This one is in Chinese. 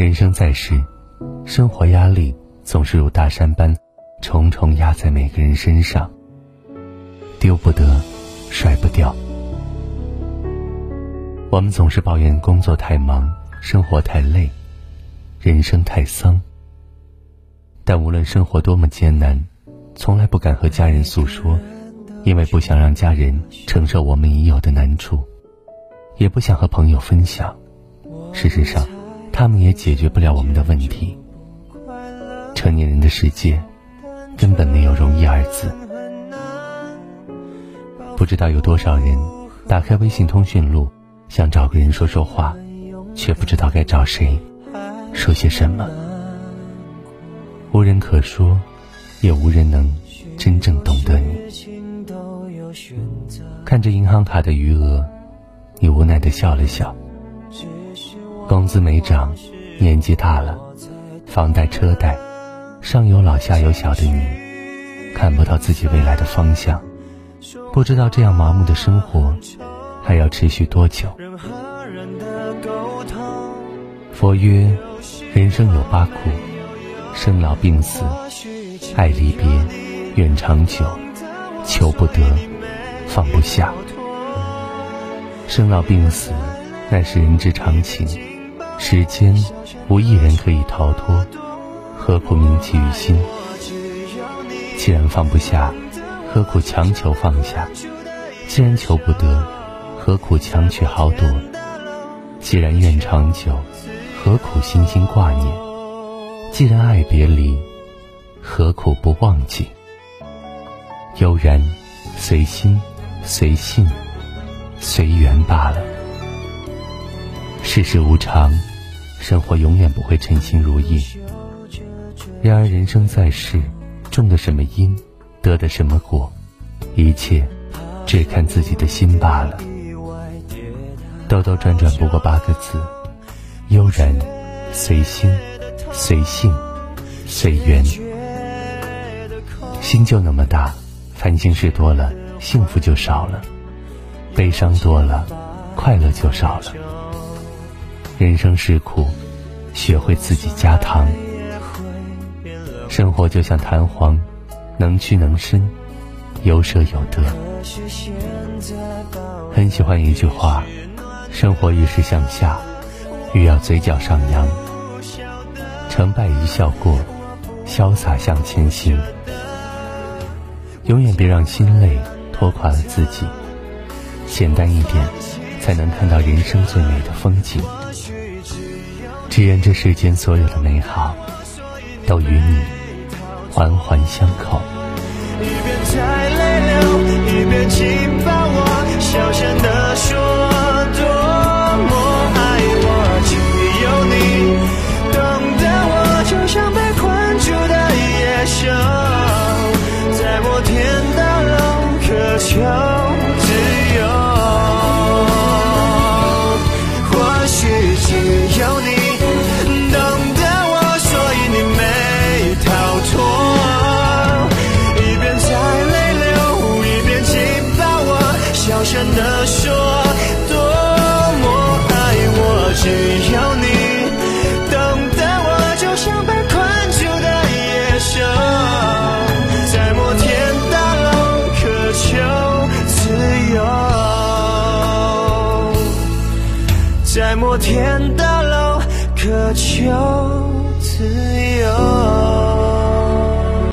人生在世，生活压力总是如大山般重重压在每个人身上，丢不得，甩不掉。我们总是抱怨工作太忙，生活太累，人生太丧。但无论生活多么艰难，从来不敢和家人诉说，因为不想让家人承受我们已有的难处，也不想和朋友分享。事实上。他们也解决不了我们的问题。成年人的世界，根本没有容易二字。不知道有多少人打开微信通讯录，想找个人说说话，却不知道该找谁，说些什么。无人可说，也无人能真正懂得你。看着银行卡的余额，你无奈的笑了笑。工资没涨，年纪大了，房贷车贷，上有老下有小的你，看不到自己未来的方向，不知道这样麻木的生活还要持续多久。佛曰：人生有八苦，生老病死，爱离别，怨长久，求不得，放不下。生老病死，乃是人之常情。世间无一人可以逃脱，何苦铭记于心？既然放不下，何苦强求放下？既然求不得，何苦强取豪夺？既然愿长久，何苦心心挂念？既然爱别离，何苦不忘记？悠然，随心，随性，随缘罢了。世事无常。生活永远不会称心如意。然而人生在世，种的什么因，得的什么果，一切只看自己的心罢了。兜兜转转不过八个字：悠然，随心，随性，随缘。心就那么大，烦心事多了，幸福就少了；悲伤多了，快乐就少了。人生是苦，学会自己加糖。生活就像弹簧，能屈能伸，有舍有得。很喜欢一句话：生活愈是向下，愈要嘴角上扬。成败一笑过，潇洒向前行。永远别让心累拖垮了自己。简单一点，才能看到人生最美的风景。只愿这世间所有的美好，都与你环环相扣。一边在泪流，一边紧在摩天大楼渴求自由。